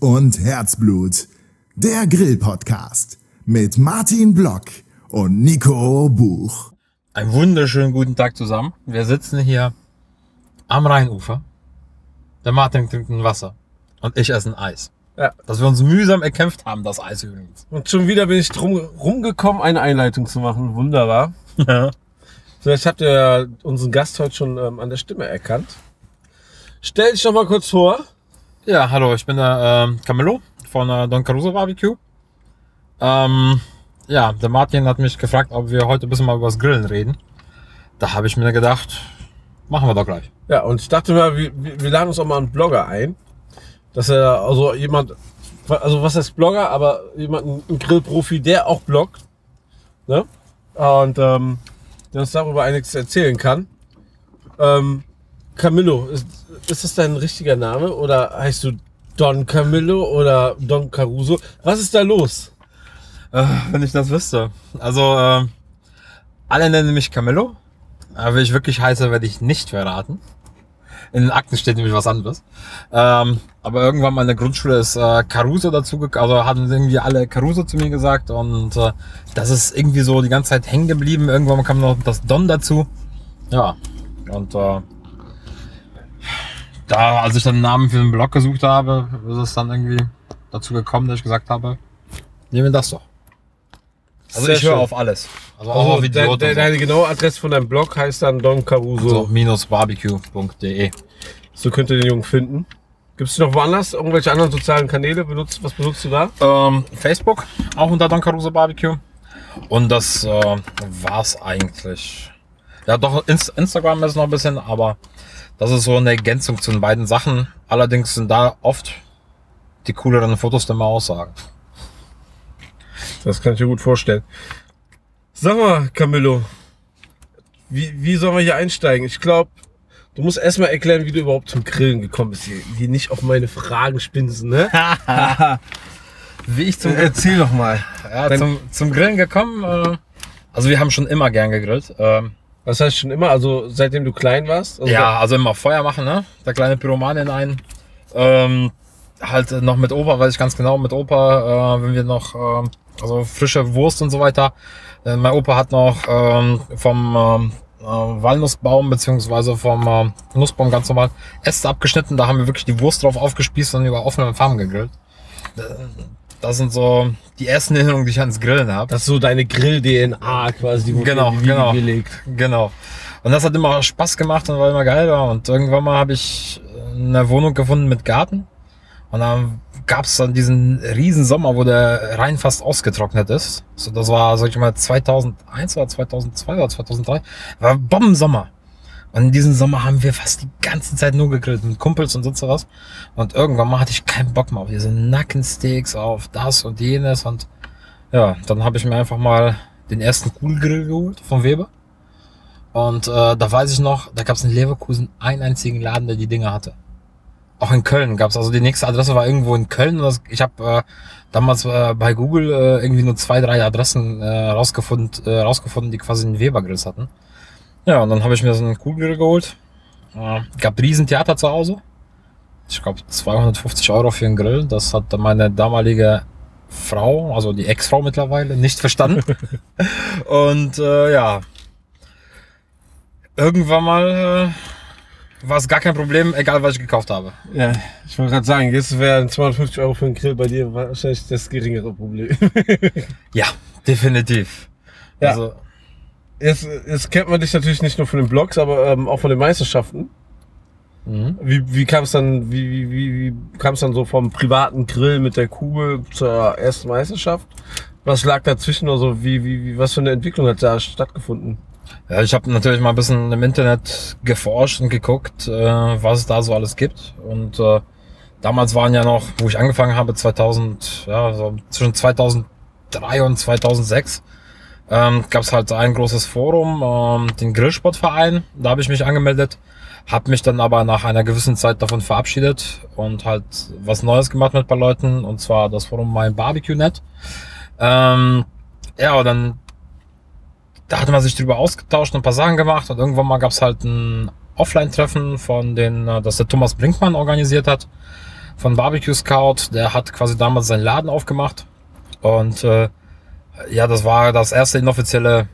Und Herzblut. Der Grill-Podcast mit Martin Block und Nico Buch. Einen wunderschönen guten Tag zusammen. Wir sitzen hier am Rheinufer. Der Martin trinkt ein Wasser und ich esse ein Eis. Ja. Dass wir uns mühsam erkämpft haben, das Eis übrigens. Und schon wieder bin ich drum rumgekommen, eine Einleitung zu machen. Wunderbar. Ja. Vielleicht habt ihr ja unseren Gast heute schon ähm, an der Stimme erkannt. Stell dich doch mal kurz vor. Ja, hallo, ich bin der ähm, Camillo von äh, Don Caruso Barbecue. Ähm, ja, der Martin hat mich gefragt, ob wir heute ein bisschen mal über das Grillen reden. Da habe ich mir gedacht, machen wir doch gleich. Ja, und ich dachte mal, wir, wir wir laden uns auch mal einen Blogger ein. Dass er also jemand, also was heißt Blogger, aber jemand, ein Grillprofi, der auch bloggt. Ne? Und ähm, der uns darüber einiges erzählen kann. Ähm, Camillo, ist, ist das dein richtiger Name oder heißt du Don Camillo oder Don Caruso? Was ist da los? Äh, wenn ich das wüsste. Also, äh, alle nennen mich Camillo. Aber wie ich wirklich heiße, werde ich nicht verraten. In den Akten steht nämlich was anderes. Ähm, aber irgendwann mal in der Grundschule ist äh, Caruso dazu gekommen, also hatten irgendwie alle Caruso zu mir gesagt und äh, das ist irgendwie so die ganze Zeit hängen geblieben. Irgendwann kam noch das Don dazu. Ja, und äh, da, als ich dann einen Namen für den Blog gesucht habe, ist es dann irgendwie dazu gekommen, dass ich gesagt habe, nehmen wir das doch. Also Sehr ich höre schön. auf alles. Also auch Also, auf de, de, deine genaue Adresse von deinem Blog heißt dann Don Caruso. So, minus barbecue.de. So könnt ihr den Jungen finden. Gibt's noch woanders irgendwelche anderen sozialen Kanäle? Benutzt, was benutzt du da? Ähm, Facebook, auch unter Don Caruso Barbecue. Und das äh, war's eigentlich. Ja, doch, Inst Instagram ist noch ein bisschen, aber das ist so eine Ergänzung zu den beiden Sachen. Allerdings sind da oft die cooleren Fotos, die mal aussagen. Das kann ich mir gut vorstellen. Sag mal, Camillo, wie, wie sollen wir hier einsteigen? Ich glaube, du musst erstmal erklären, wie du überhaupt zum Grillen gekommen bist. Die, die nicht auf meine Fragen spinsen, ne? Wie ich zum, Erzähl doch mal. ja, zum, zum Grillen gekommen. Äh, also wir haben schon immer gern gegrillt. Ähm, Was heißt schon immer? Also seitdem du klein warst? Also Ja, also immer Feuer machen, ne? Der kleine Pyroman in einen. Ähm, halt äh, noch mit Opa, weiß ich ganz genau, mit Opa, äh, wenn wir noch, ähm, also frische Wurst und so weiter. Äh, mein Opa hat noch ähm, vom ähm, äh, Walnussbaum beziehungsweise vom ähm, Nussbaum ganz normal Äste abgeschnitten. Da haben wir wirklich die Wurst drauf aufgespießt und über offenen Farben gegrillt. Äh, Das sind so die ersten Erinnerungen, die ich ans Grillen habe. Das ist so deine Grill-DNA quasi, die wurde Genau, die genau. gelegt. Genau. Und das hat immer Spaß gemacht und war immer geil. Und irgendwann mal habe ich eine Wohnung gefunden mit Garten. Und dann gab es dann diesen riesen Sommer, wo der Rhein fast ausgetrocknet ist. So, das war, sag ich mal, 2001 oder 2002 oder 2003. War Bombensommer. Und in diesem Sommer haben wir fast die ganze Zeit nur gegrillt mit Kumpels und sonst was. Und irgendwann mal hatte ich keinen Bock mehr auf diese Nackensteaks, auf das und jenes. Und ja, dann habe ich mir einfach mal den ersten Kugelgrill geholt von Weber. Und äh, da weiß ich noch, da gab es in Leverkusen einen einzigen Laden, der die Dinger hatte. Auch in Köln gab es, also die nächste Adresse war irgendwo in Köln. Das, ich habe äh, damals äh, bei Google äh, irgendwie nur zwei, drei Adressen äh, rausgefunden, äh, rausgefunden, die quasi einen Weber-Grills hatten. Ja, und dann habe ich mir so einen Kugelgrill geholt. Äh, gab riesen Theater zu Hause. Ich glaube 250 Euro für einen Grill. Das hat meine damalige Frau, also die Ex-Frau mittlerweile, nicht verstanden. und äh, ja, irgendwann mal äh, war es gar kein Problem, egal was ich gekauft habe. Ja, ich wollte gerade sagen, jetzt wären 250 Euro für einen Grill bei dir wahrscheinlich das geringere Problem. Ja, definitiv. Ja. Also, Jetzt, jetzt kennt man dich natürlich nicht nur von den Blogs, aber ähm, auch von den Meisterschaften. mhm. Wie, wie kam es dann, wie, wie, wie, wie kam es dann so vom privaten Grill mit der Kugel zur ersten Meisterschaft? Was lag dazwischen oder so? Wie, wie, wie, was für eine Entwicklung hat da stattgefunden? ja, ich habe natürlich mal ein bisschen im Internet geforscht und geguckt, äh, was es da so alles gibt. Und äh, damals waren ja noch, wo ich angefangen habe, 2000, ja, so zwischen 2003 und 2006, ähm, gab es halt ein großes Forum, ähm, den Grillsportverein. Da habe ich mich angemeldet, habe mich dann aber nach einer gewissen Zeit davon verabschiedet und halt was Neues gemacht mit ein paar Leuten, und zwar das Forum My Barbecue Net. Ähm, ja, und dann da hatte man sich drüber ausgetauscht und ein paar Sachen gemacht und irgendwann mal gab es halt ein Offline-Treffen von den, äh, das der Thomas Brinkmann organisiert hat. von Barbecue Scout, der hat quasi damals seinen Laden aufgemacht. Und äh, ja, das war das erste inoffizielle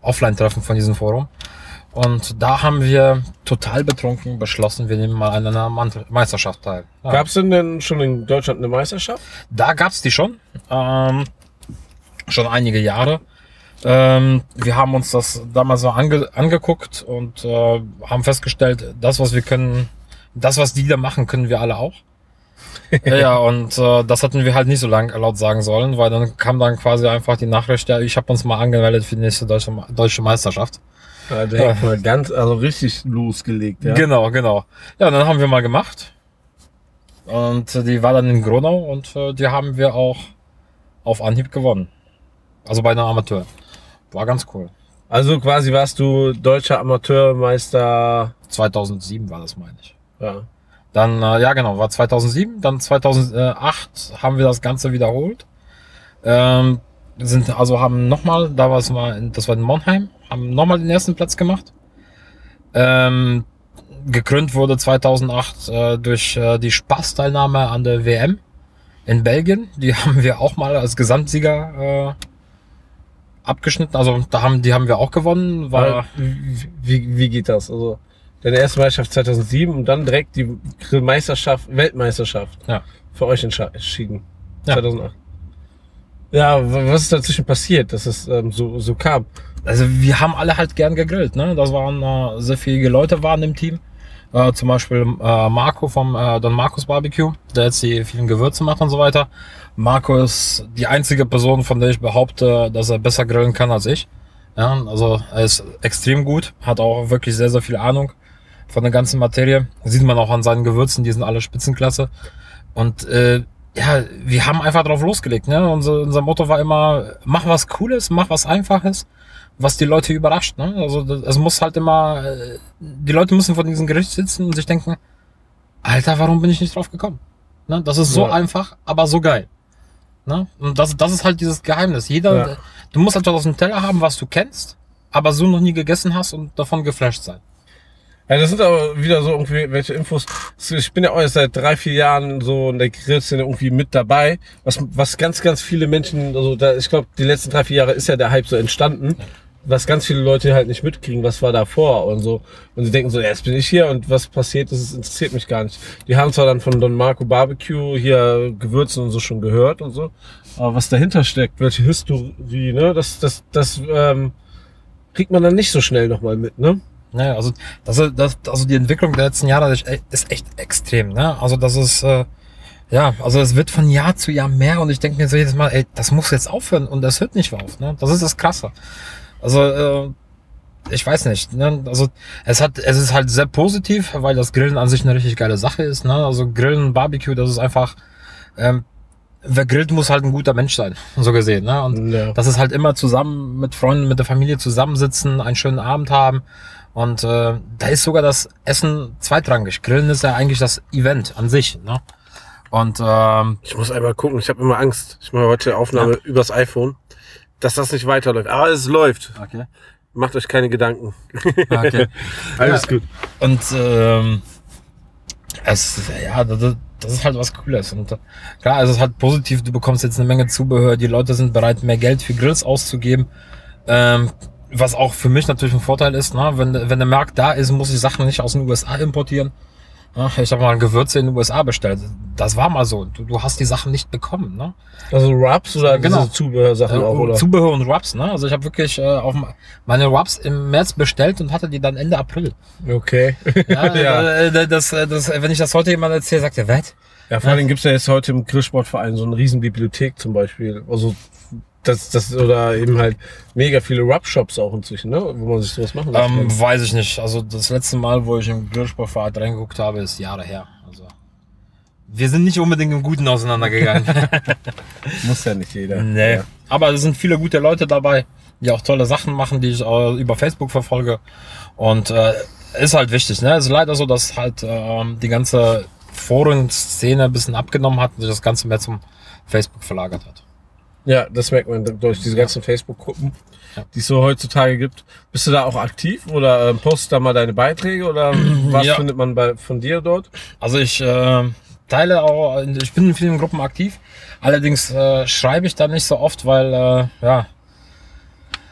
Offline-Treffen von diesem Forum. Und da haben wir total betrunken beschlossen, wir nehmen mal an einer Meisterschaft teil. Ja. Gab es denn, denn schon in Deutschland eine Meisterschaft? Da gab's die schon. Ähm, schon einige Jahre. Ähm, wir haben uns das damals mal ange angeguckt und äh, haben festgestellt, das, was wir können, das, was die da machen, können wir alle auch. ja, und äh, das hatten wir halt nicht so lang laut sagen sollen, weil dann kam dann quasi einfach die Nachricht, ja, ich habe uns mal angemeldet für die nächste deutsche, deutsche Meisterschaft. Ja, direkt mal ganz, also richtig losgelegt, ja. Genau, genau. Ja, dann haben wir mal gemacht. Und äh, die war dann in Gronau und äh, die haben wir auch auf Anhieb gewonnen. Also bei einer Amateur. War ganz cool. Also quasi warst du deutscher Amateurmeister. 2007 war das, meine ich. Ja. Dann, äh, ja genau, war 2007. Dann 2008 haben wir das Ganze wiederholt. Ähm, sind, also haben nochmal, da war es mal, in- das war in Monheim, haben nochmal den ersten Platz gemacht. Ähm, gekrönt wurde 2008 äh, durch äh, die Spaßteilnahme an der WM in Belgien. Die haben wir auch mal als Gesamtsieger äh, abgeschnitten. Also da haben, die haben wir auch gewonnen. War, Aber wie, wie geht das? Also deine erste Meisterschaft 2007 und dann direkt die Grillmeisterschaft, Weltmeisterschaft Ja. für euch entschieden. Ja. 2008. Ja, was ist dazwischen passiert, dass es ähm, so, so kam? Also wir haben alle halt gern gegrillt. Ne? Das waren äh, sehr viele Leute waren im Team. Äh, zum Beispiel äh, Marco vom äh, Don Marcos Barbecue, der jetzt die vielen Gewürze macht und so weiter. Marco ist die einzige Person, von der ich behaupte, dass er besser grillen kann als ich. Ja, also er ist extrem gut, hat auch wirklich sehr, sehr viel Ahnung von der ganzen Materie. Sieht man auch an seinen Gewürzen, die sind alle Spitzenklasse. Und äh, ja, wir haben einfach drauf losgelegt. Ne? Unser, unser Motto war immer, mach was Cooles, mach was Einfaches, was die Leute überrascht. Ne? Also das- es muss halt immer, äh, die Leute müssen vor diesem Gericht sitzen und sich denken, Alter, warum bin ich nicht drauf gekommen? Ne? Das ist so Ja. einfach, aber so geil. Ne? Und das, das ist halt dieses Geheimnis. Jeder, Ja. du musst etwas aus dem Teller haben, was du kennst, aber so noch nie gegessen hast und davon geflasht sein. Ja, das sind aber wieder so irgendwie welche Infos. Ich bin ja auch erst seit drei, vier Jahren so in der Grillszene irgendwie mit dabei. Was, was ganz, ganz viele Menschen, also da, ich glaube, die letzten drei, vier Jahre ist ja der Hype so entstanden. Was ganz viele Leute halt nicht mitkriegen, was war davor und so. Und sie denken so, ja, jetzt bin ich hier und was passiert ist, es interessiert mich gar nicht. Die haben zwar dann von Don Marco Barbecue hier Gewürzen und so schon gehört und so. Aber was dahinter steckt, welche Historie, ne, das, das, das, ähm, kriegt man dann nicht so schnell nochmal mit, ne? Naja, also, das, das, also die Entwicklung der letzten Jahre ist echt- ist echt extrem. Ne? Also das ist, äh, ja, also es wird von Jahr zu Jahr mehr und ich denke mir so jedes Mal, ey, das muss jetzt aufhören und das hört nicht auf. Ne? Das ist das Krasse. Also, äh, ich weiß nicht. Ne? Also es hat, es ist halt sehr positiv, weil das Grillen an sich eine richtig geile Sache ist. Ne? Also Grillen, Barbecue, das ist einfach, ähm, wer grillt, muss halt ein guter Mensch sein, so gesehen. Ne? Und Ja. das ist halt immer zusammen mit Freunden, mit der Familie zusammensitzen, einen schönen Abend haben. Und äh, da ist sogar das Essen zweitrangig. Grillen ist ja eigentlich das Event an sich. Ne? Und ähm, Ich muss einmal gucken, ich habe immer Angst. Ich mache heute Aufnahme übers iPhone, dass das nicht weiterläuft. Aber es läuft. okay. Macht euch keine Gedanken. okay. Alles Ja. gut. Und ähm, es, ja, das, das ist halt was Cooles. Und äh, klar, es ist halt positiv, du bekommst jetzt eine Menge Zubehör, die Leute sind bereit, mehr Geld für Grills auszugeben. Ähm, was auch für mich natürlich ein Vorteil ist, ne? wenn, wenn der Markt da ist, muss ich Sachen nicht aus den USA importieren. Ich habe mal Gewürze in den USA bestellt. Das war mal so. Du, du hast die Sachen nicht bekommen. Ne? Also Rubs oder Genau. Zubehörsachen Äh, auch, oder? Zubehör und Rubs. Ne? Also ich habe wirklich äh, auf meine Rubs im März bestellt und hatte die dann Ende April. Okay. Ja, Ja. äh, Das, äh, das, wenn ich das heute jemand erzähle, sagt er, was? Ja, vor allem gibt's ja jetzt heute im Grillsportverein so eine riesen Bibliothek zum Beispiel. Also das, das oder eben halt mega viele Rub-Shops auch inzwischen, ne? Wo man sich sowas machen lassen Ähm, kann. weiß ich nicht. Also das letzte Mal, wo ich im Grillsportverein reingeguckt habe, ist Jahre her. Also wir sind nicht unbedingt im Guten auseinandergegangen. Muss ja nicht jeder. nee. Ja. Aber es sind viele gute Leute dabei, die auch tolle Sachen machen, die ich äh, über Facebook verfolge. Und äh, ist halt wichtig. Ne? Es ist leider so, dass halt ähm, die ganze Foren-Szene ein bisschen abgenommen hat und sich das Ganze mehr zum Facebook verlagert hat. Ja, das merkt man durch diese ganzen Facebook-Gruppen, Ja. die es so heutzutage gibt. Bist du da auch aktiv oder ähm, postest da mal deine Beiträge oder was Ja. findet man bei, von dir dort? Also ich äh, teile auch, ich bin in vielen Gruppen aktiv. Allerdings äh, schreibe ich da nicht so oft, weil, äh, ja,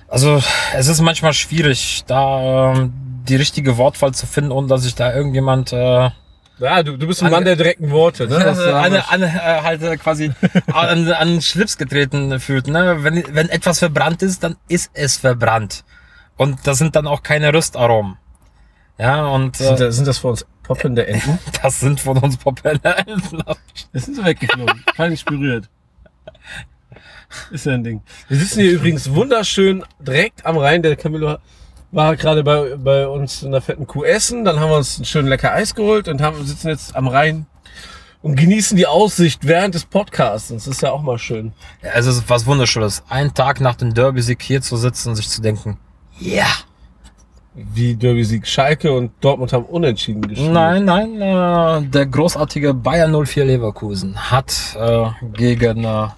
also es ist manchmal schwierig, da ähm, die richtige Wortwahl zu finden, ohne dass sich da irgendjemand äh, Ja, du, du bist ein An- Mann der direkten Worte, ne? Das, an, haben an, wir- äh, halt äh, quasi an, an Schlips getreten fühlt. Ne? Wenn, wenn etwas verbrannt ist, dann ist es verbrannt. Und das sind dann auch keine Röstaromen. Ja, und sind, äh, das, sind das für uns poppende Enten? das sind von uns Propeller. Das sind sie weggeflogen. Kein nicht berührt. Ist ja ein Ding. Wir sitzen hier übrigens wunderschön direkt am Rhein. Der Camillo war gerade bei, bei uns in der fetten Kuh essen. Dann haben wir uns ein schön lecker Eis geholt und haben, sitzen jetzt am Rhein und genießen die Aussicht während des Podcasts. Das ist ja auch mal schön. Ja, es ist was Wunderschönes. Einen Tag nach dem Derby-Sieg hier zu sitzen und sich zu denken, ja. Wie Derby-Sieg Schalke und Dortmund haben unentschieden gespielt. Nein, nein, äh, der großartige Bayern 04 Leverkusen hat äh, gegen äh,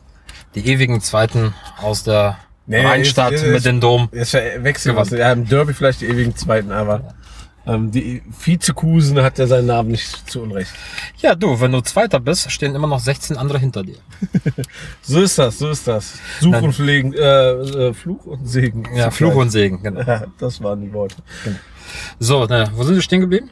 die ewigen Zweiten aus der Nee, Rheinstadt jetzt- mit jetzt- dem Dom. Jetzt wechseln wir Ja, im Derby vielleicht die ewigen Zweiten, aber ähm, die Vizekusen hat ja seinen Namen nicht zu Unrecht. Ja, du, wenn du Zweiter bist, stehen immer noch 16 andere hinter dir. So ist das, so ist das. Such Nein. und Pflegen, äh, äh, Fluch und Segen. Ja, Fluch und Segen, genau. Ja, das waren die Worte. So, ne, wo sind wir stehen geblieben?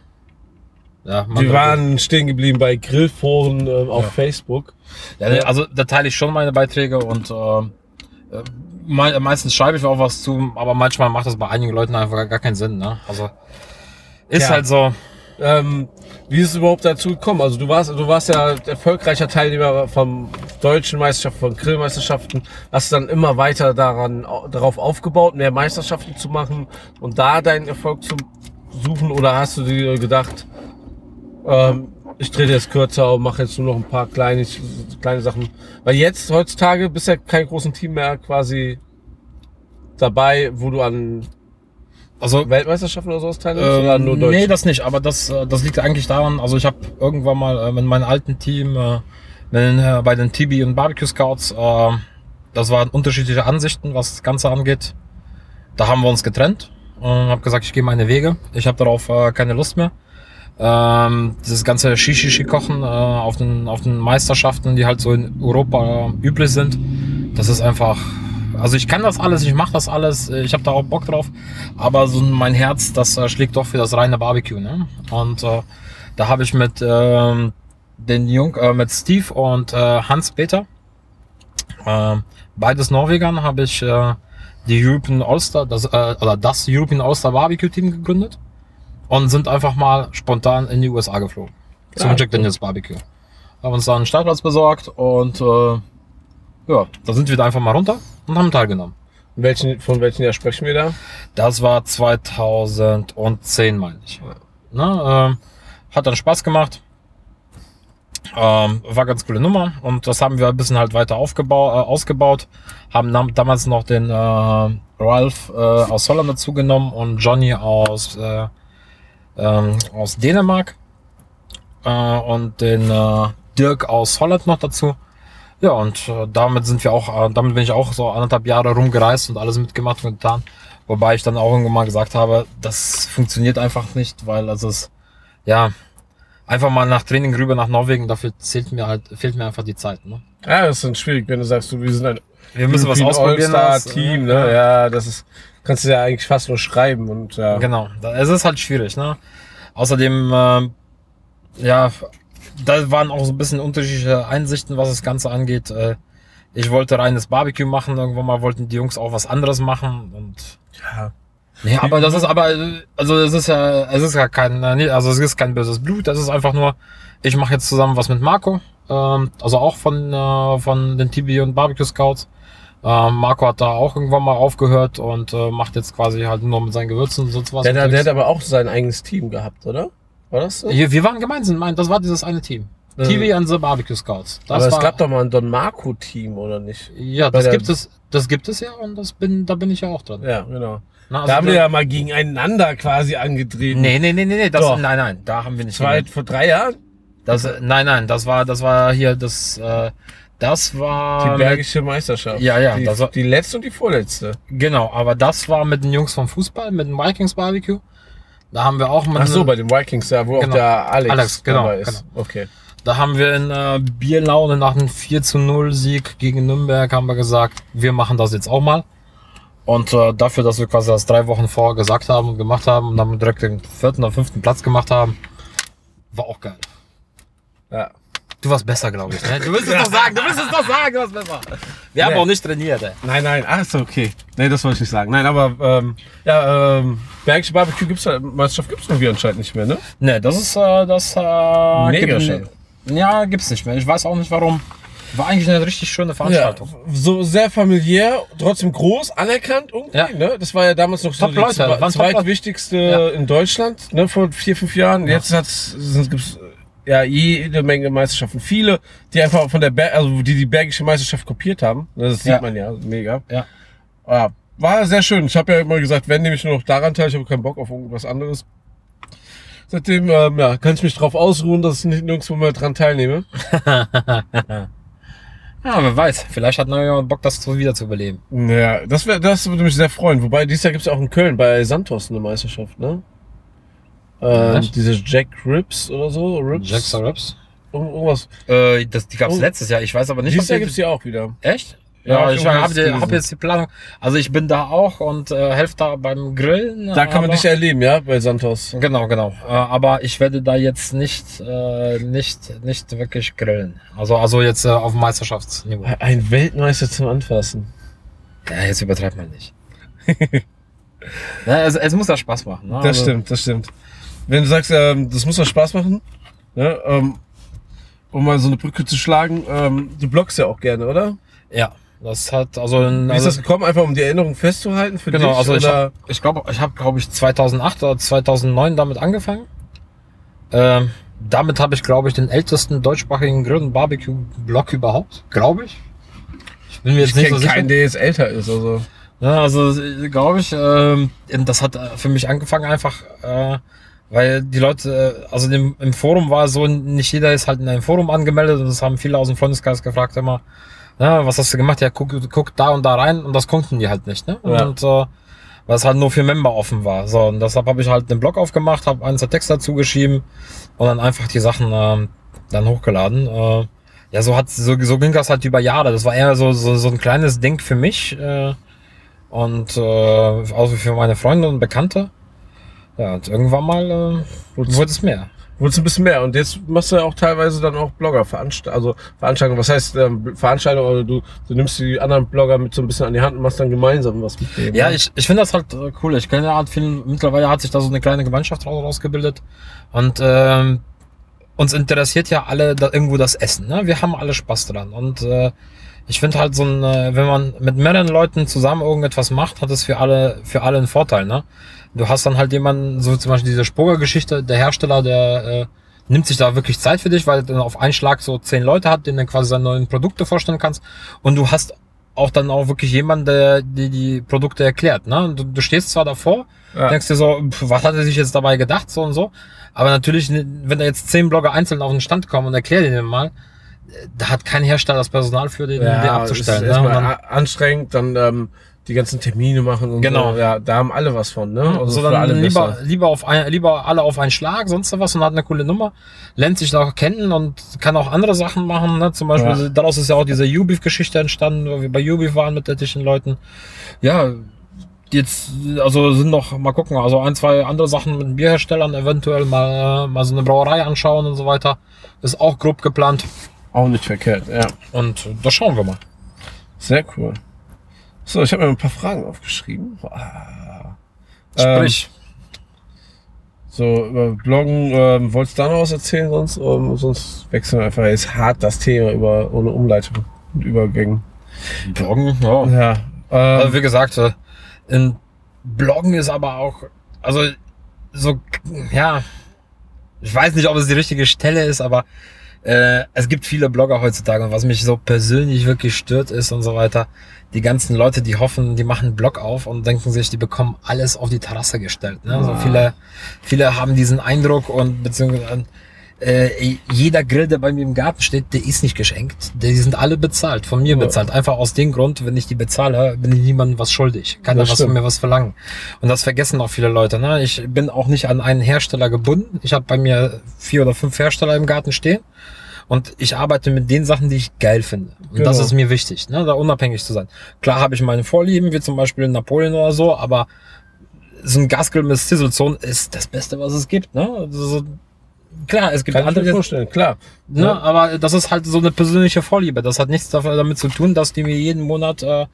Ja, Wir waren stehen geblieben bei Grillforen äh, auf Facebook. Ja, also da teile ich schon meine Beiträge und äh, me meistens schreibe ich auch was zu, aber manchmal macht das bei einigen Leuten einfach gar, keinen Sinn. Ne? Also ist Ja. halt so. Ähm, wie ist es überhaupt dazu gekommen? Also du warst, du warst ja erfolgreicher Teilnehmer vom deutschen Meisterschaft, von Grillmeisterschaften, hast dann immer weiter daran, au- darauf aufgebaut, mehr Meisterschaften zu machen und da deinen Erfolg zu suchen oder hast du dir gedacht, ähm, ich drehe jetzt kürzer und mache jetzt nur noch ein paar kleine, kleine Sachen. Weil jetzt, heutzutage, bist ja kein großen Team mehr quasi dabei, wo du an Also Weltmeisterschaften oder sowas teilnimmst oder nur Deutsch? nee, das nicht, aber das, äh, das liegt eigentlich daran, also ich habe irgendwann mal äh, mit meinem alten Team, äh, äh, bei den TB und Barbecue Scouts, äh, das waren unterschiedliche Ansichten, was das Ganze angeht. Da haben wir uns getrennt und habe gesagt, ich gehe meine Wege. Ich habe darauf äh, keine Lust mehr. Ähm, dieses ganze Shishishi-Kochen äh, auf, den, auf den Meisterschaften, die halt so in Europa äh, üblich sind, das ist einfach... Also ich kann das alles, ich mache das alles, äh, ich habe da auch Bock drauf, aber so mein Herz, das äh, schlägt doch für das reine Barbecue. Ne? Und äh, da habe ich mit ähm, den Jung, äh, mit Steve und äh, Hans Peter, äh, beides Norwegern, habe ich äh, die European All-Star, das, äh, oder das European All-Star Barbecue Team gegründet und sind einfach mal spontan in die USA geflogen. Zum Ah, Jack Daniels Barbecue. Haben uns da einen Startplatz besorgt und äh, ja, da sind wir da einfach mal runter und haben teilgenommen. Welchen, von welchem Jahr sprechen wir da? Das war 2010, meine ich. Na, ähm, hat dann Spaß gemacht. Ähm, war ganz coole Nummer und das haben wir ein bisschen halt weiter aufgebaut, äh, ausgebaut. Haben damals noch den äh, Ralph äh, aus Holland dazu genommen und Johnny aus, äh, ähm, aus Dänemark äh, und den äh, Dirk aus Holland noch dazu. Ja, und äh, damit sind wir auch, äh, damit bin ich auch so anderthalb Jahre rumgereist und alles mitgemacht und getan. Wobei ich dann auch irgendwann mal gesagt habe, das funktioniert einfach nicht, weil also es, ja, einfach mal nach Training rüber nach Norwegen, dafür zählt mir halt, fehlt mir einfach die Zeit, ne? Ja, das ist dann schwierig, wenn du sagst, du, wir sind ein Wir müssen was ausprobieren. Team, ne? Ja, das ist, kannst du ja eigentlich fast nur schreiben und ja. Genau, es ist halt schwierig, ne? Außerdem, ähm, ja, da waren auch so ein bisschen unterschiedliche Einsichten, was das Ganze angeht. Äh, ich wollte reines Barbecue machen, irgendwann mal wollten die Jungs auch was anderes machen und ja. Nee, aber das ist aber, äh, also es ist ja, es ist ja kein, äh, also es ist kein böses Blut, das ist einfach nur, ich mache jetzt zusammen was mit Marco, ähm, also auch von, äh, von den TB und Barbecue Scouts. Ähm, Marco hat da auch irgendwann mal aufgehört und äh, macht jetzt quasi halt nur mit seinen Gewürzen und sonst was. Der, der, hat aber auch sein eigenes Team gehabt, oder? War das so? wir, wir waren gemeinsam, mein, das war dieses eine Team. Mhm. TB and the Barbecue Scouts. Das aber es war, gab doch mal ein Don Marco Team, oder nicht? ja, das gibt es, das gibt es ja und das bin, da bin ich ja auch drin. Ja, genau. Na, also da haben wir ja mal gegeneinander quasi angetreten. Nee, nee, nee, nee, nee, das, Doch. nein, nein, da haben wir nicht. Zwei, vor drei Jahren? Das, nein, nein, das war, das war hier das, äh, das war Die Bergische Meisterschaft. Ah, Ja, ja, Die, das war- die letzte und die vorletzte. mit, genau, aber das war mit den Jungs vom Fußball, mit dem Vikings Barbecue. Da haben wir auch mit Ach so, bei den Vikings, ja, wo Genau. auch der Alex, Alex, genau, dabei ist. Okay. Da haben wir in äh, Bierlaune nach einem 4 zu 0 Sieg gegen Nürnberg haben wir gesagt, wir machen das jetzt auch mal. Und äh, dafür, dass wir quasi das drei Wochen vorher gesagt haben und gemacht haben und dann direkt den vierten oder fünften Platz gemacht haben, war auch geil. Ja. Du warst besser, glaube ich. Ne? Du willst es doch sagen, du willst es doch sagen, du warst besser. Wir haben Nee. auch nicht trainiert, ey. Nein, nein, ach so, okay. Nee, das wollte ich nicht sagen. Nein, aber ähm, ja, ähm, Bergische Barbecue gibt's ja, Meisterschaft gibt's irgendwie anscheinend nicht mehr, ne? Ne, das ist äh, das. Äh, Mega gibt- schön. Ja, gibt's nicht mehr. Ich weiß auch nicht warum. War eigentlich eine richtig schöne Veranstaltung. so sehr familiär, trotzdem groß, anerkannt irgendwie, Ja. ne? Das war ja damals noch so Top die Leute, zwe waren top zweitwichtigste in Deutschland, ne? Vor vier, fünf Jahren. Jetzt hat's, sind- gibt's ja jede Menge Meisterschaften. Viele, die einfach von der Ber also die die Bergische Meisterschaft kopiert haben. Ne, Das sieht Ja. man ja, mega. Ja. Ja, war sehr schön. Ich habe ja immer gesagt, wenn nehme ich nur noch daran teil, ich habe keinen Bock auf irgendwas anderes. Seitdem ähm, ja, kann ich mich drauf ausruhen, dass ich nicht nirgendwo mehr dran teilnehme. Ja, wer weiß. Vielleicht hat noch jemand Bock, das so wieder zu überleben. Ja, das, wär, das würde mich sehr freuen. Wobei, dieses Jahr gibt's ja auch in Köln bei Santos eine Meisterschaft, ne? Echt? diese Jack Rips oder so. Rips. Jacks or Rips? Irgend- Irgendwas. Äh, das, die gab's Oh. letztes Jahr. Ich weiß aber nicht, Dieses Jahr gibt's die auch wieder. Echt? Ja, Ja, ich habe hab jetzt die Planung. Also ich bin da auch und äh, helfe da beim Grillen. Da kann man dich erleben, ja, bei Santos. Genau, genau. Äh, aber ich werde da jetzt nicht, äh, nicht, nicht wirklich grillen. Also, also jetzt äh, auf Meisterschaftsniveau. Ein Weltmeister zum Anfassen. Ja, jetzt übertreibt man nicht. ja, es, es muss ja Spaß machen. Ne? Das Also, stimmt, das stimmt. Wenn du sagst, ähm, das muss doch Spaß machen, ne? ähm, um mal so eine Brücke zu schlagen, ähm, du bloggst ja auch gerne, oder? Ja, das hat also. Wie ist also das gekommen? Einfach um die Erinnerung festzuhalten für genau, dich? also ich habe, ich glaube, ich habe, glaube ich, 2008 oder 2009 damit angefangen. Ähm, damit habe ich, glaube ich, den ältesten deutschsprachigen Grill- und Barbecue-Blog überhaupt, glaube ich. Ich bin mir ich jetzt nicht kenne so sicher. keinen, der jetzt älter ist. Also. Ja, also glaube ich, ähm, das hat äh, für mich angefangen einfach, äh, weil die Leute, äh, also im, im Forum war es so, nicht jeder ist halt in einem Forum angemeldet und das haben viele aus dem Freundeskreis gefragt immer, ja, was hast du gemacht? Ja, guck, guck da und da rein und das konnten die halt nicht, ne? Ja. Und äh, weil es halt nur für Member offen war. So, und deshalb habe ich halt einen Blog aufgemacht, habe einen Text dazu geschrieben und dann einfach die Sachen ähm, dann hochgeladen. Äh, ja, so hat so, so ging das halt über Jahre. Das war eher so, so, so ein kleines Ding für mich. Äh, und äh, also für meine Freunde und Bekannte. Ja, und irgendwann mal äh, wurde es mehr. Wurde es ein bisschen mehr. Und jetzt machst du ja auch teilweise dann auch Blogger, Veranst also Veranstaltungen. Was heißt ähm, Veranstaltung? Oder du, du nimmst die anderen Blogger mit so ein bisschen an die Hand und machst dann gemeinsam was mit denen. Ja, ne? ich, ich finde das halt äh, cool. Ich kenne halt viel, mittlerweile hat sich da so eine kleine Gemeinschaft raus- rausgebildet. Und ähm, uns interessiert ja alle da irgendwo das Essen. Ne? Wir haben alle Spaß dran. Und äh, ich finde halt so ein, äh, wenn man mit mehreren Leuten zusammen irgendetwas macht, hat es für alle, für alle einen Vorteil. Ne? Du hast dann halt jemanden, so zum Beispiel diese Spoger-Geschichte, der Hersteller, der äh, nimmt sich da wirklich Zeit für dich, weil er dann auf einen Schlag so zehn Leute hat, denen du quasi seine neuen Produkte vorstellen kannst. Und du hast auch dann auch wirklich jemanden, der dir die Produkte erklärt. Ne? Du, du stehst zwar davor, Ja. denkst dir so, pf, was hat er sich jetzt dabei gedacht, so und so. Aber natürlich, wenn da jetzt zehn Blogger einzeln auf den Stand kommen und erklären dir mal, äh, da hat kein Hersteller das Personal für, den, den abzustellen. Ist Ne? Dann, anstrengend, dann ähm, die ganzen Termine machen und Genau. so. Ja, da haben alle was von, ne? Also so für alle lieber, besser. lieber, auf ein, lieber alle auf einen Schlag, sonst was und hat eine coole Nummer, lernt sich da auch kennen und kann auch andere Sachen machen. Ne? Zum Beispiel, Ja. daraus ist ja auch diese U-Beef-Geschichte entstanden, wo wir bei U-Beef waren mit etlichen Leuten. Ja, jetzt, also sind noch, mal gucken, also ein, zwei andere Sachen mit Bierherstellern, eventuell mal, mal so eine Brauerei anschauen und so weiter. Ist auch grob geplant Auch nicht verkehrt, ja. und da schauen wir mal. Sehr cool. So, ich habe mir ein paar Fragen aufgeschrieben. Ah. Ähm, Sprich. So, über Bloggen, ähm, wolltest du da noch was erzählen sonst? Ähm, sonst wechseln wir einfach jetzt hart das Thema über, ohne Umleitung und Übergängen. Bloggen, ja. Ja. Ähm, Also wie gesagt, äh, in Bloggen ist aber auch, also so, ja, ich weiß nicht, ob es die richtige Stelle ist, aber äh, es gibt viele Blogger heutzutage und was mich so persönlich wirklich stört ist und so weiter, die ganzen Leute, die hoffen, die machen einen Blog auf und denken sich, die bekommen alles auf die Terrasse gestellt. Ne? So Ah. viele, viele haben diesen Eindruck und beziehungsweise äh, jeder Grill, der bei mir im Garten steht, der ist nicht geschenkt. Die sind alle bezahlt, von mir Ja. bezahlt. Einfach aus dem Grund, wenn ich die bezahle, bin ich niemandem was schuldig. Kann da was von mir was verlangen. Und das vergessen auch viele Leute. Ne? Ich bin auch nicht an einen Hersteller gebunden. Ich habe bei mir vier oder fünf Hersteller im Garten stehen. Und ich arbeite mit den Sachen, die ich geil finde. Und Genau. das ist mir wichtig, ne, da unabhängig zu sein. Klar habe ich meine Vorlieben, wie zum Beispiel in Napoleon oder so, aber so ein Gasgrill mit Sizzlezone ist das Beste, was es gibt. Ne? Also, so- klar, es gibt Kann ich mir andere, vorstellen, klar. ne, Ja. aber das ist halt so eine persönliche Vorliebe. Das hat nichts damit zu tun, dass die mir jeden Monat äh,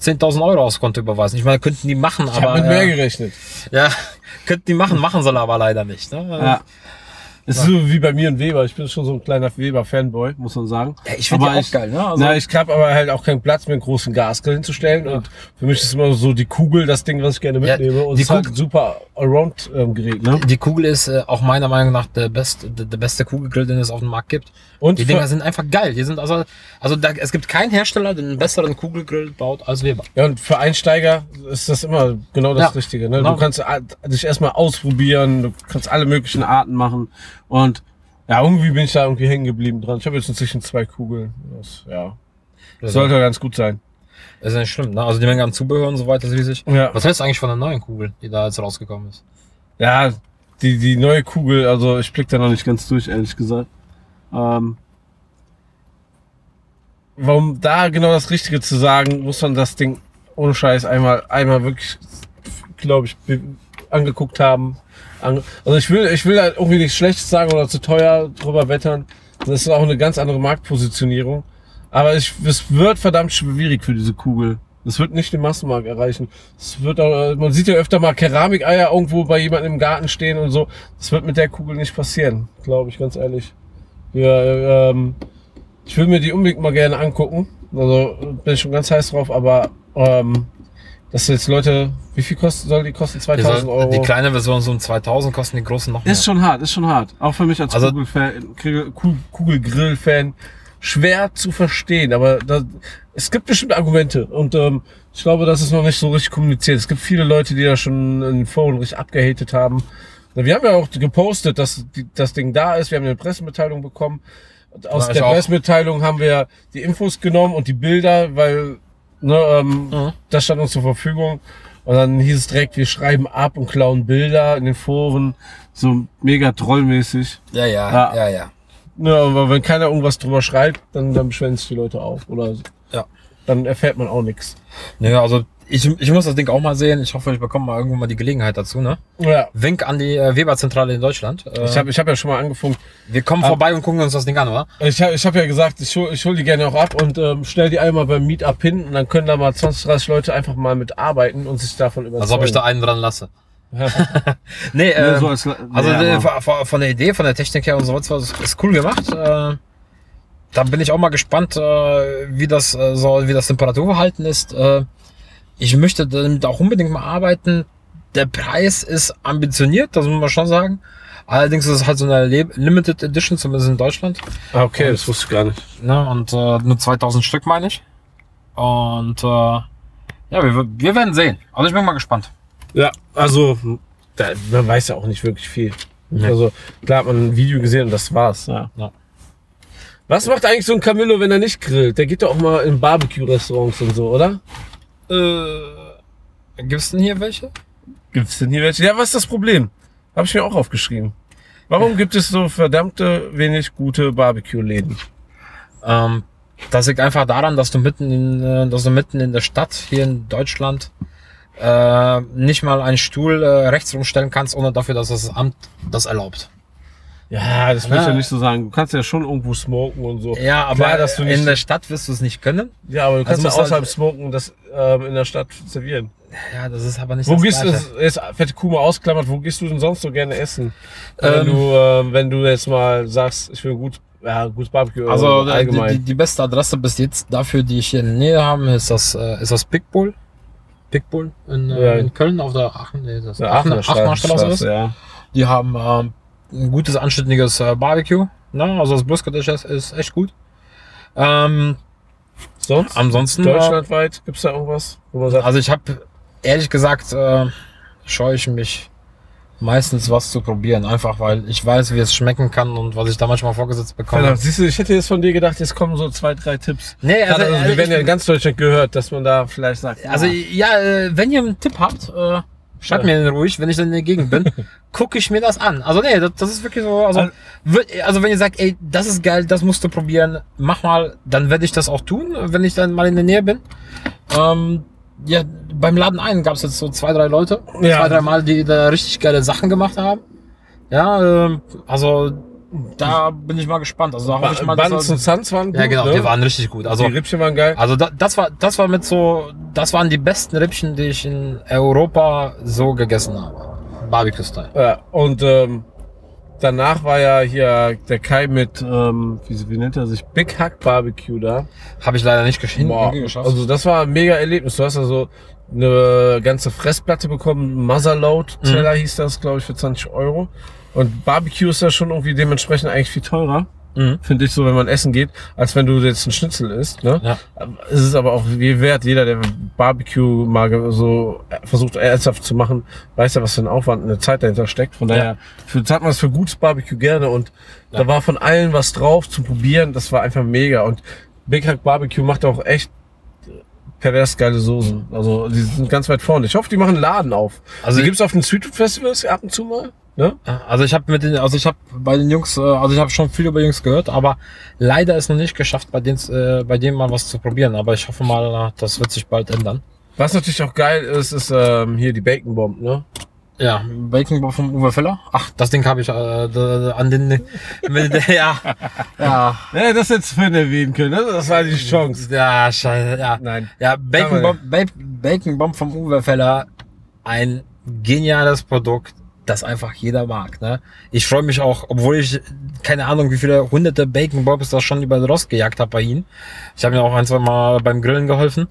10.000 Euro aufs Konto überweisen. Ich meine, könnten die machen, Ich aber habe mit mehr äh, gerechnet. ja, könnten die machen, machen sie aber leider nicht. Ne? Ja. Das ist so wie bei mir und Weber. Ich bin schon so ein kleiner Weber-Fanboy, muss man sagen. Ja, ich finde auch geil, ne? Also- na, ich habe aber halt auch keinen Platz, mir einen großen Gasgrill hinzustellen. Und für mich ist immer so die Kugel das Ding, was ich gerne Ja, mitnehme. und die es ist halt Kugel- ein super Allround-Gerät. ne? Die Kugel ist äh, auch meiner Meinung nach der, best, der, der beste Kugelgrill, den es auf dem Markt gibt. Und die Dinger sind einfach geil. Die sind also, also da, es gibt keinen Hersteller, der einen besseren Kugelgrill baut als Weber. Ja, und für Einsteiger ist das immer genau das Ja. Richtige. Ne? Genau. Du kannst dich erstmal ausprobieren, du kannst alle möglichen Arten machen. Und ja, irgendwie bin ich da irgendwie hängen geblieben dran. Ich habe jetzt inzwischen zwei Kugeln. Das, ja, Das sollte ganz gut sein. ist ja nicht schlimm, ne? Also die Menge an Zubehör und so weiter ist riesig. Ja. Was hältst du eigentlich von der neuen Kugel, die da jetzt rausgekommen ist? Ja, die, die neue Kugel, also ich blick da noch nicht ganz durch, ehrlich gesagt. Ähm, warum da genau das Richtige zu sagen, muss man das Ding ohne Scheiß einmal, einmal wirklich, glaube ich, angeguckt haben. Also ich will, ich will da irgendwie nichts Schlechtes sagen oder zu teuer drüber wettern. Das ist auch eine ganz andere Marktpositionierung. Aber ich, es wird verdammt schwierig für diese Kugel. Das wird nicht den Massenmarkt erreichen. Es wird auch, man sieht ja öfter mal Keramikeier irgendwo bei jemandem im Garten stehen und so. Das wird mit der Kugel nicht passieren, glaube ich, ganz ehrlich. Ja, ähm, ich will mir die unbedingt mal gerne angucken. Also bin ich schon ganz heiß drauf, aber ähm, dass jetzt Leute, wie viel kosten, soll die kosten? Die, 2000 soll, Euro. die kleine Version so um 2000 kosten, die großen noch mehr. Ist schon hart, ist schon hart. Auch für mich als Also- Kugel- Kugelgrill-Fan schwer zu verstehen. Aber da, es gibt bestimmt Argumente und ähm, ich glaube, das ist noch nicht so richtig kommuniziert. Es gibt viele Leute, die da schon in den Foren richtig abgehatet haben. Wir haben ja auch gepostet, dass die, das Ding da ist. Wir haben eine Pressemitteilung bekommen. Aus Ja, der auch. Pressemitteilung haben wir die Infos genommen und die Bilder, weil ne, ähm, Mhm. das stand uns zur Verfügung. Und dann hieß es direkt, wir schreiben ab und klauen Bilder in den Foren. So mega trollmäßig. ja, ja, Ja. ja, ja. Ja, aber wenn keiner irgendwas drüber schreibt, dann, dann beschweren sich die Leute auch. Oder Ja. dann erfährt man auch nichts. Naja, also ich, ich muss das Ding auch mal sehen. Ich hoffe, ich bekomme mal irgendwann mal die Gelegenheit dazu, ne? Ja. Wink an die äh, Weber-Zentrale in Deutschland. Äh, Ich habe ich hab ja schon mal angefangen. wir kommen Ah. vorbei und gucken uns das Ding an, oder? Ich habe ich hab ja gesagt, ich hol, ich hol die gerne auch ab und ähm, stell die einmal beim Meetup hin und dann können da mal 20, 30 Leute einfach mal mitarbeiten und sich davon überzeugen. Als ob ich da einen dran lasse. Nee, ähm, so als- also ja, äh, von, von der Idee, von der Technik her und so ist, ist cool gemacht. Äh, da bin ich auch mal gespannt, äh, wie das äh, so, wie das Temperaturverhalten ist. Äh, ich möchte damit auch unbedingt mal arbeiten. Der Preis ist ambitioniert, das muss man schon sagen. Allerdings ist es halt so eine Limited Edition, zumindest in Deutschland. Ah, okay, das wusste ich gar nicht. Ne? Und äh, nur 2000 Stück, meine ich. Und äh, ja, wir, wir werden sehen. Also ich bin mal gespannt. Ja, also da, man weiß ja auch nicht wirklich viel. Nee. Also klar hat man ein Video gesehen und das war's. Ja. Ja. Was macht eigentlich so ein Camillo, wenn er nicht grillt? Der geht doch auch mal in Barbecue-Restaurants und so, oder? Äh, gibt's denn hier welche? Gibt's denn hier welche? Ja, was ist das Problem? Habe ich mir auch aufgeschrieben. Warum gibt es so verdammte wenig gute Barbecue-Läden? Ähm, das liegt einfach daran, dass du mitten in, äh, dass du mitten in der Stadt hier in Deutschland äh, nicht mal einen Stuhl äh, rechts rumstellen kannst, ohne dafür, dass das Amt das erlaubt. Ja, das will ich ja nicht so sagen. Du kannst ja schon irgendwo smoken und so. Ja, aber Klar, dass du nicht- in der Stadt wirst du es nicht können. Ja, aber du kannst Also ja du außerhalb halt- smoken und das ähm, in der Stadt servieren. Ja, das ist aber nicht Wo das gehst du, Gleiche. jetzt fette Kuh mal ausklammert, wo gehst du denn sonst so gerne essen? wenn, Ähm, du, ähm, wenn du jetzt mal sagst, ich will gut, ja, gutes Barbecue Also äh, die, allgemein. die, die beste Adresse bis jetzt dafür, die ich hier in der Nähe habe, ist das, äh, ist das Big Bull. Big Bull in, äh, Ja. in Köln auf der Aachen, nee, das Ja, Aachener, Aachener Straße ist. ja. Die haben ähm, ein gutes, anständiges äh, Barbecue. Ne? Also das Brisket ist, ist echt gut. Ähm, Sonst? ansonsten, äh, Deutschlandweit gibt's da irgendwas, wo man sagt, also ich habe ehrlich gesagt, äh, scheue ich mich meistens was zu probieren. Einfach weil ich weiß, wie es schmecken kann und was ich da manchmal vorgesetzt bekomme. Verdammt, siehst du, ich hätte jetzt von dir gedacht, jetzt kommen so zwei, drei Tipps. Nee, Also, also, wir werden ja ich- in ganz Deutschland gehört, dass man da vielleicht sagt, Also ah, ja, äh, wenn ihr einen Tipp habt, äh, Schreib mir den ruhig, wenn ich dann in der Gegend bin, gucke ich mir das an. Also nee, das, das ist wirklich so, also, Also- also wenn ihr sagt, ey, das ist geil, das musst du probieren, mach mal, dann werde ich das auch tun, wenn ich dann mal in der Nähe bin. Ähm, ja, beim Laden ein gab es jetzt so zwei, drei Leute, Ja. zwei, drei Mal, die da richtig geile Sachen gemacht haben. Ja, ähm, also da bin ich mal gespannt. Also da hoffe ich mal, dass Buns und Suns waren gut, ja genau, ne? die waren richtig gut. Also die Rippchen waren geil. also da, das war das war mit so das waren die besten Rippchen, die ich in Europa so gegessen habe. Barbecue Style. Ja, und ähm, danach war ja hier der Kai mit, ähm, wie, wie nennt er sich, Big Hack Barbecue da. Habe ich leider nicht gesch- Boah, geschafft. also das war ein mega Erlebnis. Du hast also eine ganze Fressplatte bekommen, Motherload Teller hieß das, glaube ich, für 20 Euro. Und Barbecue ist ja schon irgendwie dementsprechend eigentlich viel teurer. Mhm. Finde ich so, wenn man essen geht, als wenn du jetzt ein Schnitzel isst. Ne? Ja. Es ist aber auch je wert. Jeder, der Barbecue mal so versucht ernsthaft zu machen, weiß ja, was für ein Aufwand und eine Zeit dahinter steckt. Von daher für, zahlt man es für gutes Barbecue gerne und da war von allen was drauf zum Probieren. Das war einfach mega. Und Big Hack Barbecue macht auch echt pervers geile Soßen. Also die sind ganz weit vorne. Ich hoffe, die machen einen Laden auf. Also die gibt's auf den Street Food Festivals ab und zu mal. Ne? Also ich habe mit den, also ich habe bei den Jungs, äh, also ich habe schon viel über Jungs gehört, aber leider ist noch nicht geschafft, bei denen, äh, bei denen mal was zu probieren. Aber ich hoffe mal, das wird sich bald ändern. Was natürlich auch geil ist, ist ähm, hier die Bacon Bomb. Ne? Ja, Bacon Bob vom Uwe Feller. Ach, das Ding habe ich äh, an den, mit, ja, ja, Ja, das jetzt vorhin erwähnen können. Ne? Das war die Chance. ja, scheiße, ja. Nein. Ja, Bacon Bomb, Ba- Bacon Bomb vom Uwe Feller, ein geniales Produkt, das einfach jeder mag. Ne? Ich freue mich auch, obwohl ich keine Ahnung, wie viele hunderte Bacon Bombs da schon über den Rost gejagt habe bei ihm. Ich habe mir auch ein, zwei Mal beim Grillen geholfen.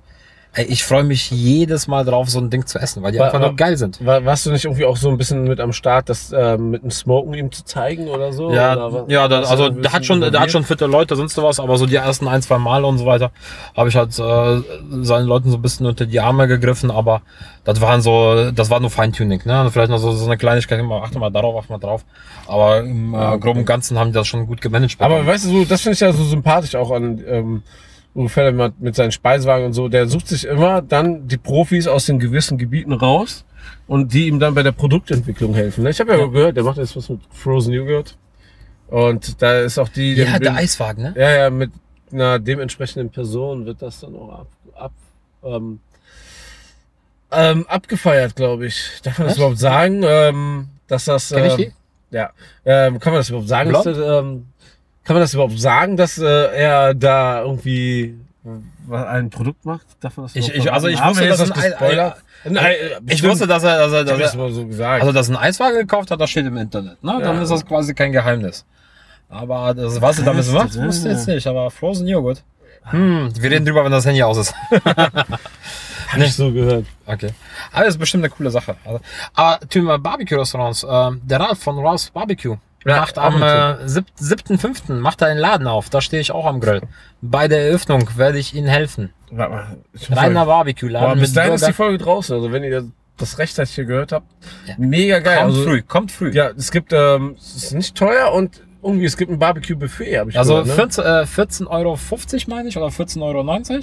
Ey, ich freue mich jedes Mal drauf, so ein Ding zu essen, weil die Wa- einfach nur geil sind. War, warst du nicht irgendwie auch so ein bisschen mit am Start, das ähm, mit dem Smoken ihm zu zeigen oder so? Ja, oder ja, da, also der hat schon, der hat schon fitte Leute, sonst was, aber so die ersten ein, zwei Mal und so weiter habe ich halt äh, seinen Leuten so ein bisschen unter die Arme gegriffen, aber das waren so, das war nur Feintuning, ne? Also Vielleicht noch so, so eine Kleinigkeit, immer, achte mal darauf, achte mal drauf. Aber im äh, groben und Ganzen haben die das schon gut gemanagt. Aber bekommen. weißt du, so, das finde ich ja so sympathisch auch an ähm, Uwe Feller mit, mit seinen Speisewagen und so. Der sucht sich immer dann die Profis aus den gewissen Gebieten raus und die ihm dann bei der Produktentwicklung helfen. Ich habe ja, Ja. gehört, der macht jetzt was mit Frozen Yogurt. Und da ist auch die... ja, der Eiswagen, ne? Ja, ja, mit einer dementsprechenden Person wird das dann auch ab, ab, ähm, ähm, abgefeiert, glaube ich. Darf man das Was? überhaupt sagen? Ähm, dass das. Kenn ich ähm, die? Ja. Ähm, kann man das überhaupt sagen? Blond? Dass, das, ähm, kann man das überhaupt sagen, dass äh, er da irgendwie ein Produkt macht? Darf man das Ich- ich- also ich wusste, dass ein Ei- gespoilert? Ich wusste, dass er, dass er, dass das er so gesagt. also, dass er einen Eiswagen gekauft hat, das steht im Internet, ne? Dann Ja. ist das quasi kein Geheimnis. Aber das, was er damit macht, ja. wusste ich jetzt nicht, aber Frozen Joghurt. Hm, wir reden drüber, wenn das Handy aus ist. Hab ich so gehört. Okay. Aber das ist bestimmt eine coole Sache. Also, aber Thema Barbecue-Restaurants. ähm, der Ralf von Ralph's Barbecue Ja, am äh, sieb- 7.5. macht er einen Laden auf. Da stehe ich auch am Grill. Bei der Eröffnung werde ich Ihnen helfen. Warte mal. Reiner Barbecue-Laden bis dahin ist die Burger. Folge draußen. Also wenn ihr das rechtzeitig hier gehört habt, Ja. mega geil. Kommt also, früh, kommt früh. Ja, es gibt, ähm, es ist nicht teuer und irgendwie, es gibt ein Barbecue-Buffet, habe ich Also gehört. Ne? 14, äh, 14,50 Euro meine ich oder 14,90 Euro.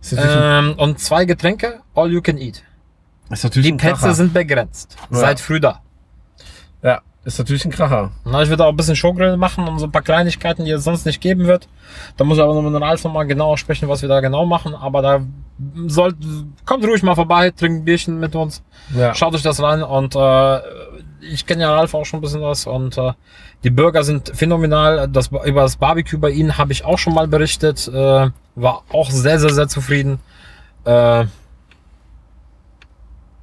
Ist natürlich, ein, Ähm, und zwei Getränke, all you can eat. ist natürlich Die Plätze sind begrenzt. Ja. Seid früh da. Ja, ist natürlich ein Kracher. Na, ich würde auch ein bisschen Showgrill machen und so ein paar Kleinigkeiten, die es sonst nicht geben wird. Da muss ich aber noch mit Ralf nochmal genauer sprechen, was wir da genau machen. Aber da sollt, kommt ruhig mal vorbei, trinkt ein Bierchen mit uns. Ja. Schaut euch das rein und äh, ich kenne ja Ralf auch schon ein bisschen was und äh, die Burger sind phänomenal. Das, über das Barbecue bei ihnen habe ich auch schon mal berichtet. Äh, war auch sehr, sehr, sehr zufrieden. Äh,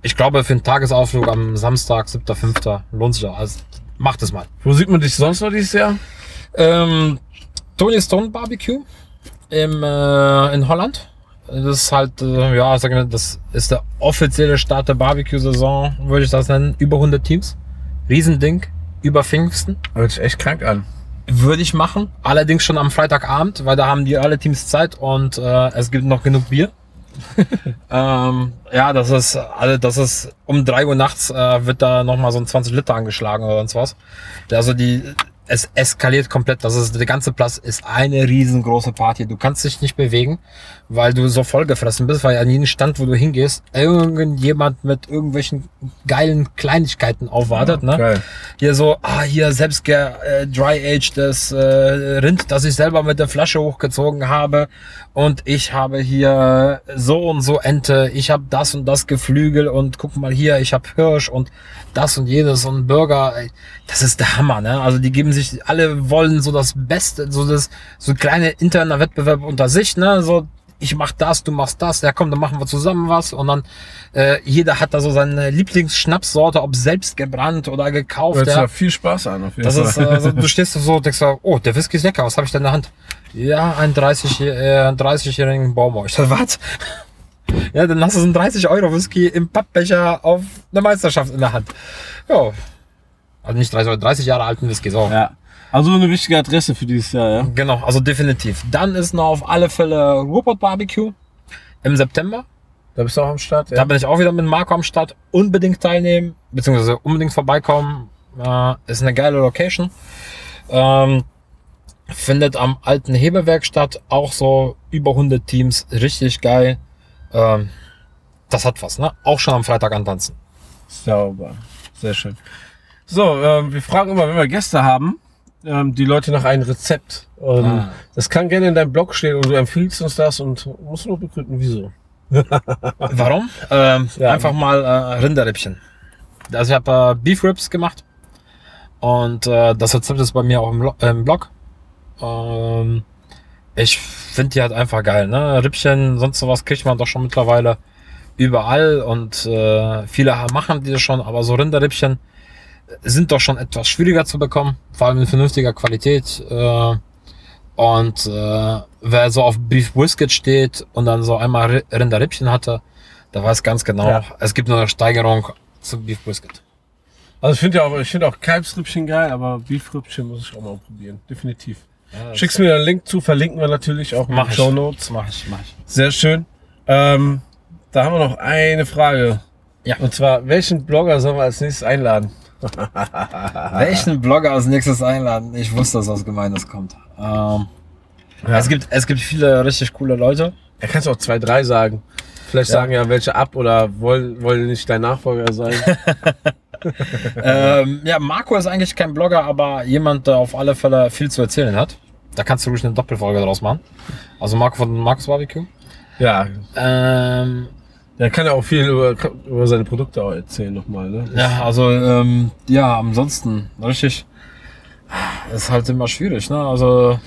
ich glaube, für einen Tagesausflug am Samstag, 7.5. lohnt sich auch. Also macht es mal. Wo sieht man dich sonst noch dieses Jahr? Ähm, Tony Stone Barbecue im, äh, in Holland. Das ist halt, äh, ja, sag ich mal, das ist der offizielle Start der Barbecue-Saison, würde ich das nennen. Über 100 Teams. Riesending. Über Pfingsten. Hört sich echt krank an. Würde ich machen. Allerdings schon am Freitagabend, weil da haben die alle Teams Zeit und äh, es gibt noch genug Bier. ähm, ja, das ist, also das ist um drei Uhr nachts äh, wird da nochmal so ein 20 Liter angeschlagen oder sonst was. Also die, es eskaliert komplett. Das ist, der ganze Platz ist eine riesengroße Party. Du kannst dich nicht bewegen, weil du so vollgefressen bist, weil an jedem Stand, wo du hingehst, irgendjemand mit irgendwelchen geilen Kleinigkeiten aufwartet. ne? Geil. Hier so, ah, hier selbst äh, dry-agedes äh, Rind, das ich selber mit der Flasche hochgezogen habe. Und ich habe hier so und so Ente, ich habe das und das Geflügel und guck mal hier, ich habe Hirsch und das und jenes und Burger. Das ist der Hammer, ne? Also die geben sich, alle wollen so das Beste, so das, so kleine interner Wettbewerb unter sich, ne? So, ich mach das, du machst das, ja komm, dann machen wir zusammen was und dann äh, jeder hat da so seine Lieblingsschnapssorte, ob selbst gebrannt oder gekauft. Hört ja. viel Spaß an, auf jeden Das Fall. ist, äh, so, du stehst so und denkst so, oh, der Whisky ist lecker, was habe ich da in der Hand? Ja, ein 30, äh, 30-jährigen Baumwoll. Ich dachte, was? Ja, dann hast du so einen 30 Euro Whisky im Pappbecher auf einer Meisterschaft in der Hand. Ja. Also nicht 30 Euro, 30 Jahre alten Whisky, so. ja. Also eine wichtige Adresse für dieses Jahr, ja. Genau, also definitiv. Dann ist noch auf alle Fälle Ruhrpott Barbecue im September. Da bist du auch am Start, Da ja. bin ich auch wieder mit Marco am Start. Unbedingt teilnehmen, beziehungsweise unbedingt vorbeikommen. Äh, ist eine geile Location. Ähm, findet am alten Hebewerk statt. Auch so über 100 Teams. Richtig geil. Ähm, das hat was, ne? Auch schon am Freitag antanzen. Sauber. Sehr schön. So, ähm, wir fragen immer, wenn wir Gäste haben, ähm, die Leute nach einem Rezept. Und Ah. Das kann gerne in deinem Blog stehen und du empfiehlst uns das und musst nur begründen, wieso. Warum? Ähm, Ja. Einfach mal äh, Rinderrippchen. Also ich habe äh, Beef Ribs gemacht und äh, das Rezept ist bei mir auch im, Lo im Blog. Ähm, ich finde die halt einfach geil. Ne? Rippchen, sonst sowas kriegt man doch schon mittlerweile überall und äh, viele machen die schon, aber so Rinderrippchen sind doch schon etwas schwieriger zu bekommen, vor allem in vernünftiger Qualität. Äh, und äh, wer so auf Beef Brisket steht und dann so einmal Ri- Rinderrippchen hatte, der weiß ganz genau, Ja. es gibt nur eine Steigerung zum Beef Brisket. Also ich finde ja auch, ich finde auch Kalbsrippchen geil, aber Beefrippchen muss ich auch mal probieren. Definitiv. Ja, Schickst mir einen Link zu, verlinken wir natürlich auch in mach den ich. Show Notes. Mach ich, mach ich. Sehr schön. Ähm, da haben wir noch eine Frage. Ja. Und zwar, welchen Blogger sollen wir als nächstes einladen? Welchen Blogger als nächstes einladen? Ich wusste, dass was Gemeines kommt. Ähm, Ja. es, gibt, es gibt viele richtig coole Leute. Er kannst auch zwei, drei sagen. Vielleicht Ja. sagen ja welche ab oder wollen, wollen nicht dein Nachfolger sein. ähm, ja, Marco ist eigentlich kein Blogger, aber jemand, der auf alle Fälle viel zu erzählen hat. Da kannst du ruhig eine Doppelfolge draus machen. Also Marco von Markus Barbecue. ja, Ähm, der kann ja auch viel über, über seine Produkte auch erzählen nochmal. Ne? ja, also ähm, ja, ansonsten richtig. Ist halt immer schwierig, ne? Also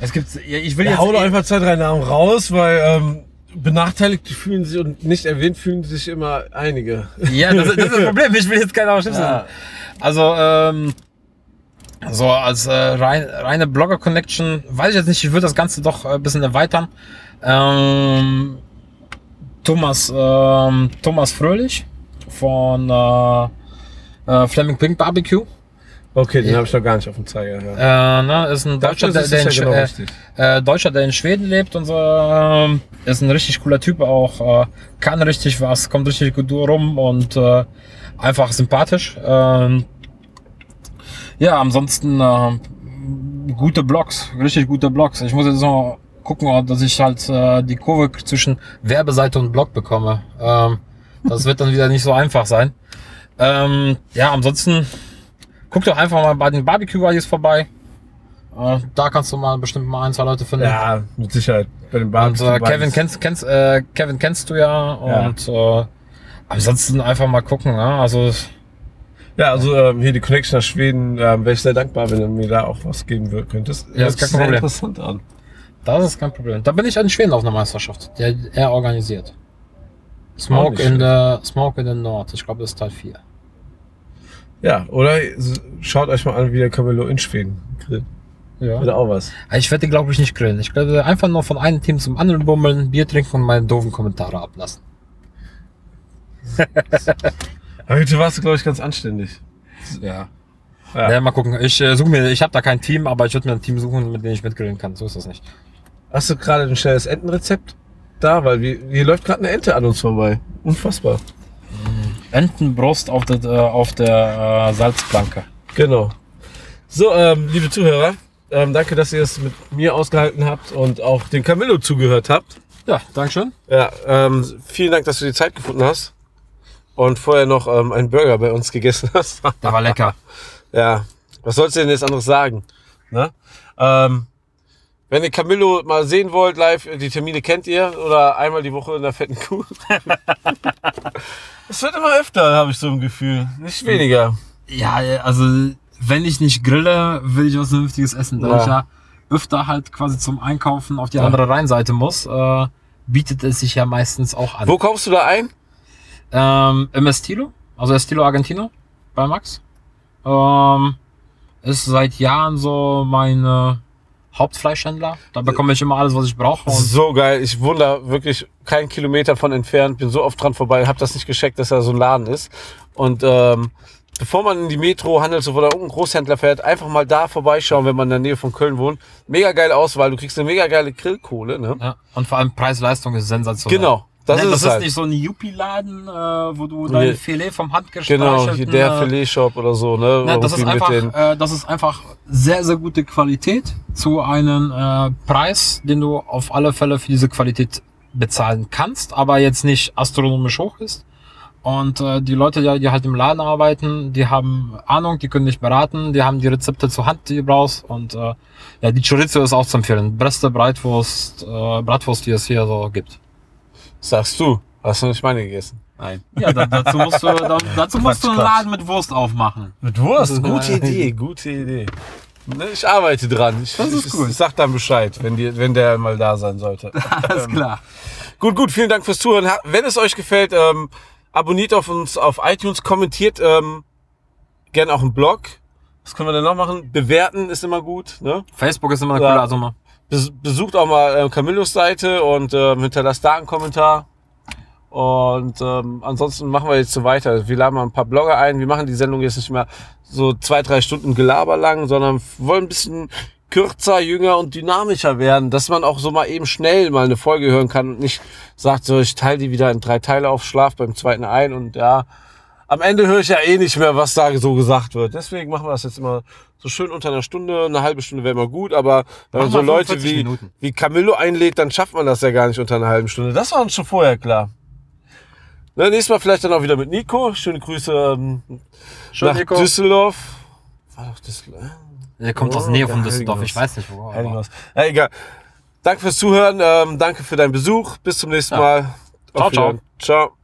es gibt, ja, ich will Ja, jetzt hau doch einfach zwei, drei Namen raus, weil ähm, Benachteiligte fühlen sich und nicht erwähnt fühlen sich immer einige. Ja, das, das ist das Problem. Ich will jetzt keine Ausschnitte Ja. Also, ähm, so als äh, rein, reine Blogger-Connection, weiß ich jetzt nicht, ich würde das Ganze doch äh, ein bisschen erweitern. Ähm, Thomas, ähm, Thomas Fröhlich von äh, äh, Fleming Pink Barbecue. Okay, den habe ich noch gar nicht auf dem Zeiger. Ja. Äh, ne, ist ein Deutscher, der, ist der, in, ja Sch- genau äh, äh, Deutscher, der in Schweden lebt und so. Ähm, ist ein richtig cooler Typ auch. Äh, kann richtig was, kommt richtig gut rum und äh, einfach sympathisch. Ähm, ja, ansonsten äh, gute Blogs, richtig gute Blogs. Ich muss jetzt noch gucken, dass ich halt äh, die Kurve zwischen Werbeseite und Blog bekomme. Ähm, das wird dann wieder nicht so einfach sein. Ähm, ja, ansonsten guck doch einfach mal bei den Barbecue Buddies vorbei. Äh, da kannst du mal bestimmt mal ein, zwei Leute finden. Ja, mit Sicherheit. Bei den Und äh. Kevin kennst, kennst, äh, Kevin kennst du ja und äh, ansonsten einfach mal gucken. Ja? Also Ja, also ähm, hier die Connection nach Schweden, ähm, wäre ich sehr dankbar, wenn du mir da auch was geben könntest. Ja, ist Hört sich kein sehr Problem. interessant an. Das ist kein Problem. Da bin ich in Schweden auf einer Meisterschaft, der er organisiert. Smoke in der Smoke in the Nord. Ich glaube, das ist Teil 4. Ja, oder schaut euch mal an, wie der Camelo in Schweden grillt. Ja. Oder auch was. Ich werde glaube ich nicht grillen. Ich werde einfach nur von einem Team zum anderen bummeln, Bier trinken und meine doofen Kommentare ablassen. Aber heute warst du, glaube ich, ganz anständig. Ja. Ja. Ja, mal gucken. Ich äh, suche mir, ich habe da kein Team, aber ich würde mir ein Team suchen, mit dem ich mitgrillen kann. So ist das nicht. Hast du gerade ein schnelles Entenrezept da? Weil wir, hier läuft gerade eine Ente an uns vorbei. Unfassbar. Entenbrust auf der, äh, auf der äh, Salzplanke. Genau. So, ähm, liebe Zuhörer, ähm, danke, dass ihr es mit mir ausgehalten habt und auch den Camillo zugehört habt. Ja, Dankeschön. Ja, ähm, vielen Dank, dass du die Zeit gefunden hast und vorher noch ähm, einen Burger bei uns gegessen hast. Der war lecker. ja, was sollst du denn jetzt anderes sagen? Ne? Ähm, wenn ihr Camillo mal sehen wollt live, die Termine kennt ihr oder einmal die Woche in der fetten Kuh. Es wird immer öfter, habe ich so ein Gefühl. Nicht weniger. Ja, also wenn ich nicht grille, will ich was Vernünftiges essen. Da Ja. ich ja öfter halt quasi zum Einkaufen auf die Ja. andere Rheinseite muss, äh, bietet es sich ja meistens auch an. Wo kaufst du da ein? Ähm, Im Estilo, also Estilo Argentino bei Max. Ähm, ist seit Jahren so mein äh, Hauptfleischhändler. Da bekomme ich immer alles, was ich brauche. So geil. Ich wohne da wirklich keinen Kilometer von entfernt. Bin so oft dran vorbei. Hab das nicht gescheckt, dass da so ein Laden ist. Und ähm, bevor man in die Metro, Handelshof oder irgendein Großhändler fährt, einfach mal da vorbeischauen, wenn man in der Nähe von Köln wohnt. Mega geile Auswahl. Du kriegst eine mega geile Grillkohle. Ne? ja, und vor allem Preis-Leistung ist sensationell. Genau. Das Ne, ist das ist halt. nicht so ein Yuppie-Laden, äh, wo du dein Nee. Filet vom Genau, handgestreichelten... hier der äh, Filet-Shop oder so. Ne? Ne, das, ist einfach, äh, das ist einfach sehr, sehr gute Qualität zu einem äh, Preis, den du auf alle Fälle für diese Qualität bezahlen kannst, aber jetzt nicht astronomisch hoch ist. Und äh, die Leute, die, die halt im Laden arbeiten, die haben Ahnung, die können dich beraten, die haben die Rezepte zur Hand, die du brauchst. Und äh, ja, die Chorizo ist auch zu empfehlen. Beste Bratwurst, äh, Bratwurst, die es hier so gibt. Sagst du. Hast du nicht meine gegessen? Nein. Ja, da, dazu musst du, da, dazu musst du einen Quatsch. Laden mit Wurst aufmachen. Mit Wurst? Gute Idee, gute Idee. Ne, Ich arbeite dran. Ich, Das ist ich, gut. ich sag dann Bescheid, wenn, die, wenn der mal da sein sollte. Alles klar. Gut, gut, vielen Dank fürs Zuhören. Wenn es euch gefällt, ähm, abonniert auf uns auf iTunes, kommentiert ähm, gerne auch im Blog. Was können wir denn noch machen? Bewerten ist immer gut. Ne? Facebook ist immer eine Ja. coole Nummer. Bes besucht auch mal äh, Camillos Seite und ähm, hinterlasst da einen Kommentar. Und ähm, ansonsten machen wir jetzt so weiter. Wir laden mal ein paar Blogger ein. Wir machen die Sendung jetzt nicht mehr so zwei, drei Stunden Gelaber lang, sondern wollen ein bisschen kürzer, jünger und dynamischer werden, dass man auch so mal eben schnell mal eine Folge hören kann und nicht sagt, so ich teile die wieder in drei Teile auf, schlaf beim zweiten ein und ja, am Ende höre ich ja eh nicht mehr, was da so gesagt wird. Deswegen machen wir das jetzt immer so schön unter einer Stunde. Eine halbe Stunde wäre immer gut, aber wenn man so Leute 45 wie, Minuten. wie Camillo einlädt, dann schafft man das ja gar nicht unter einer halben Stunde. Das war uns schon vorher klar. Ne, nächstes Mal vielleicht dann auch wieder mit Nico. Schöne Grüße ähm, Schön, nach Nico. Düsseldorf. War doch Düsseldorf. Der kommt aus Oh, der Nähe von Düsseldorf. Ich weiß nicht wo. aber- Irgendwas. Ja, egal. Danke fürs Zuhören. Ähm, danke für deinen Besuch. Bis zum nächsten Ja. Mal. Ciao, Wiedersehen. Ciao.